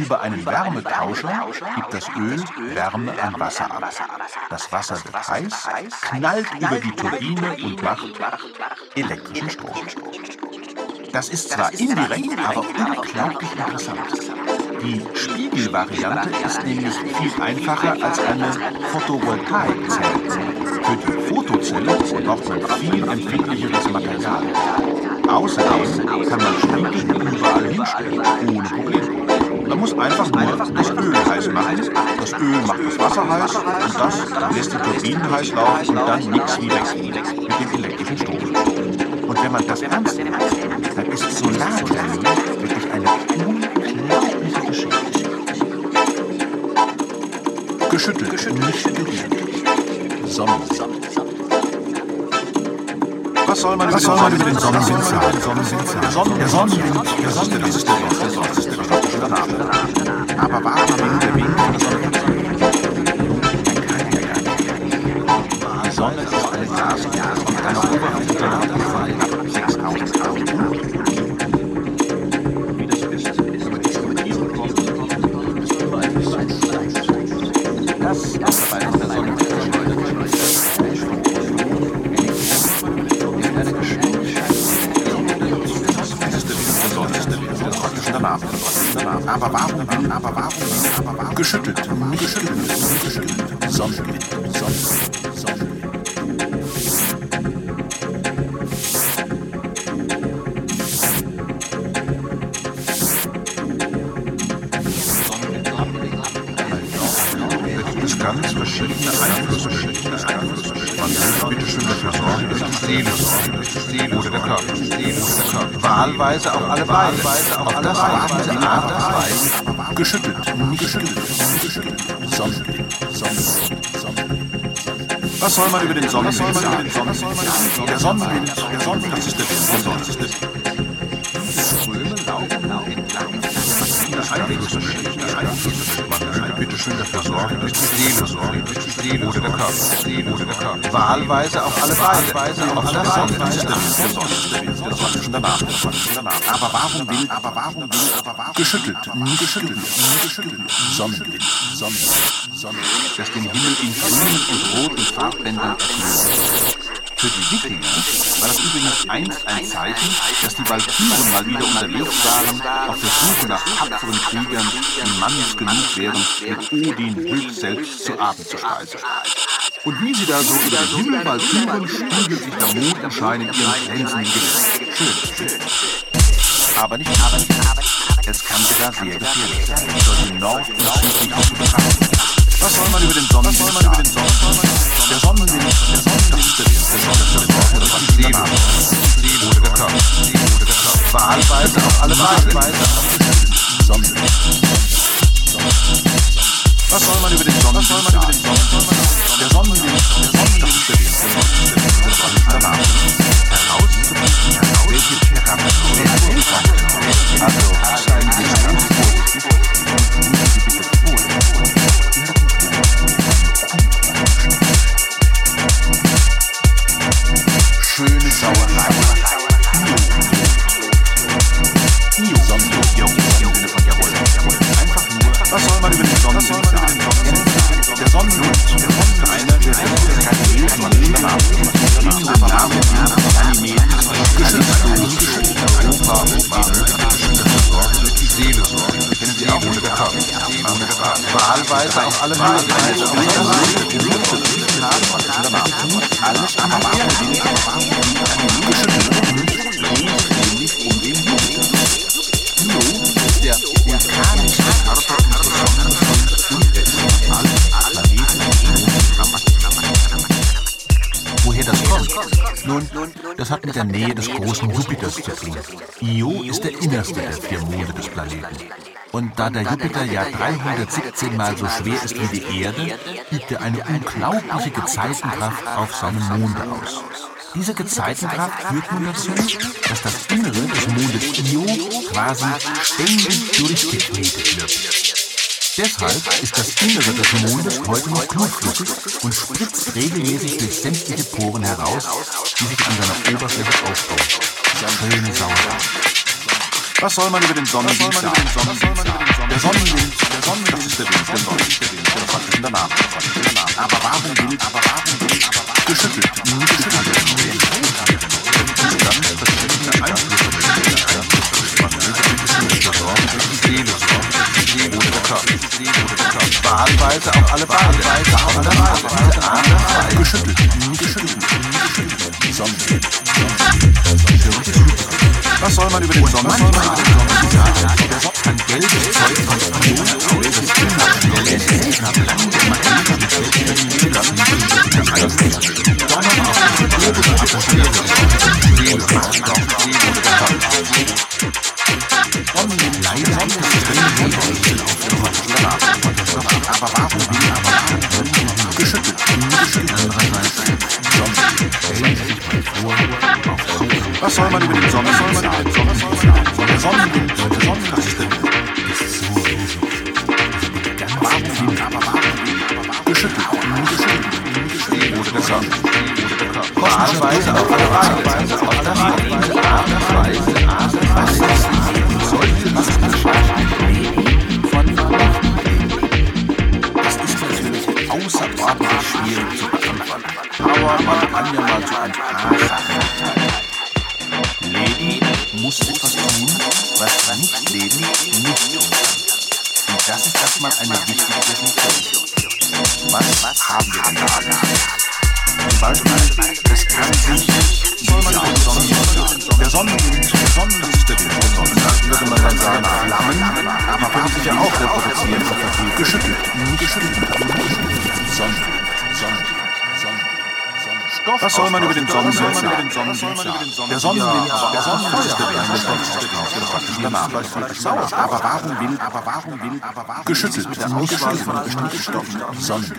Über einen Wärmetauscher gibt das Öl Wärme an Wasser ab. Das Wasser wird heiß, knallt über die Turbine und macht elektrischen Strom. Das ist zwar indirekt, aber unglaublich interessant. Die Spiegelvariante ist nämlich viel einfacher als eine Photovoltaikzelle. Für die Fotozelle braucht man viel empfindlicheres Material. Außerdem kann man Spiegel überall hinstellen, ohne Probleme. Muss einfach nur das Öl heiß machen. Das Öl macht das Wasser heiß und das lässt die Turbinen heiß laufen und dann nichts wie weg mit dem elektrischen Strom. Und wenn man das ernst nimmt, dann ist Solarthermie wirklich eine unglaubliche Geschichte. Geschüttelt, Geschüttelt. nicht studiert. Sonnensamt. Was soll man, Was soll man über den Sonnenwind sagen? Der Sonnenwind, der Sonnenwind, der das ist der Wind, der Sonnenwind, das ist der Name. Aber warum der Wind der Sonne? Die Sonne ist eine Glas und eine Oberfläche der Erde ab 6000 Grad. Das ist, aber aber warum? Geschüttelt, nicht geschüttelt, geschüttelt. Sonnenwind, Sonnenwind, Sonnenwind. Ganz verschiedene Einflüsse. Man will bitte schön dafür sorgen, dass die Seele sorgt. Oder der Körper. Wahlweise auch alle beide. Auf das Weise, Weise. Geschüttelt, nicht geschüttelt, Sonnenwind. Was soll man über den Sonnenwind sagen? Der Sonnenwind, der Sonnenwind, das ist der Wind, der Sonnenwind, das ist der Wind. Ströme laufen entlang das Einflüsse, das Schön dafür sorgen, Seele sorgt, dass die Seele oder der Körper, oder der Körper. Wahlweise auch alle beide, auf alle danach. Aber warum will, aber warum will, aber warum? Geschüttelt, nie geschüttelt, nie geschüttelt. Sonnenwind, Sonnenwind, Sonnenwind. Das den Himmel in grünen und roten Farbbändern erfüllt. Für die Wikinger war das übrigens einst ein Zeichen, dass die Walküren mal wieder unterwegs waren, auf der Suche nach tapferen Kriegern, die mannsgenug wären, mit Odin höchst selbst zu Abend zu speisen. Und wie sie da so über den Himmel walküren, spiegelt sich der Mondschein in ihren glänzenden Gesicht. Schön, schön. Aber nicht aber nicht aber Es kann sogar sehr gefährlich sein. Soll die Nord- und Südrichtung betrachten. Was soll man über den Sonnenwind sagen? Der Sonnenwind, der Sonnenwind, Was soll man über den Sonnenwind sagen? Von allen Planeten Woher das kommt? Nun, das hat mit der Nähe des großen Jupiters zu tun. Io ist der innerste der vier Monde des Planeten. Und da der Jupiter ja 317 Mal so schwer ist wie die Erde, übt er eine unglaubliche Gezeitenkraft auf seine Monde aus. Diese Gezeitenkraft führt nun dazu, dass das Innere des Mondes Io quasi ständig durchgeknetet wird. Deshalb ist das Innere des Mondes heute noch blutflüssig und spritzt regelmäßig durch sämtliche Poren heraus, die sich an seiner Oberfläche aufbauen. Schöne Sauerei. Was soll man über den Sonnenwind sagen? Der Sonnenwind, der Sonnenwind, das ist der Wind, der Sonnenwind, der Wind, der Name, praktisch der Name. Aber warum Wind, aber warum Wind, aber warum geschüttelt, geschüttelt, ganz verschiedene Einflüsse man der Sorge durch die Seele sorgen, die Seele oder der Körper, die Seele oder der Körper. Wahlweise auch alle beide, auch alle anders, geschüttelt, geschüttelt, geschüttelt, die Sonnenwind, was soll man über den Sommer sagen? Ein gelbes Zeug von Kanone, das immer schnell ist, nach langem Einsatz, aber warum will aber warum geschüttelt, geschüttelt Was soll man über den Sommer, soll man über den Sommer, soll man über den Sommer, der Sonnenwind, Sonnenwind, das ist der Wind, ist so Warum will aber warum geschüttelt, geschüttelt, oder der Sonne, oder der Körper. Wahlweise auf alle Weise, auf alle Weise, Muss etwas tun, was nicht Leben nicht tun kann. Und das ist erstmal eine wichtige Definition. Was haben wir denn da alles? Zum Beispiel, es kann sich der Sonnenwind, der Sonnenwind ist der Wind, der Sonnenwind, würde man dann sagen, Flammen, aber können sich ja auch reproduzieren, geschüttelt, geschüttelt, Sonnenwind, Sonnenwind. Was soll man über den Sonnenwind sagen? Der Sonnenwind ist der Wind, der Name. Aber warum will, aber warum will, aber warum geschüttelt, von bestimmten Stoffen, Sonnenwind.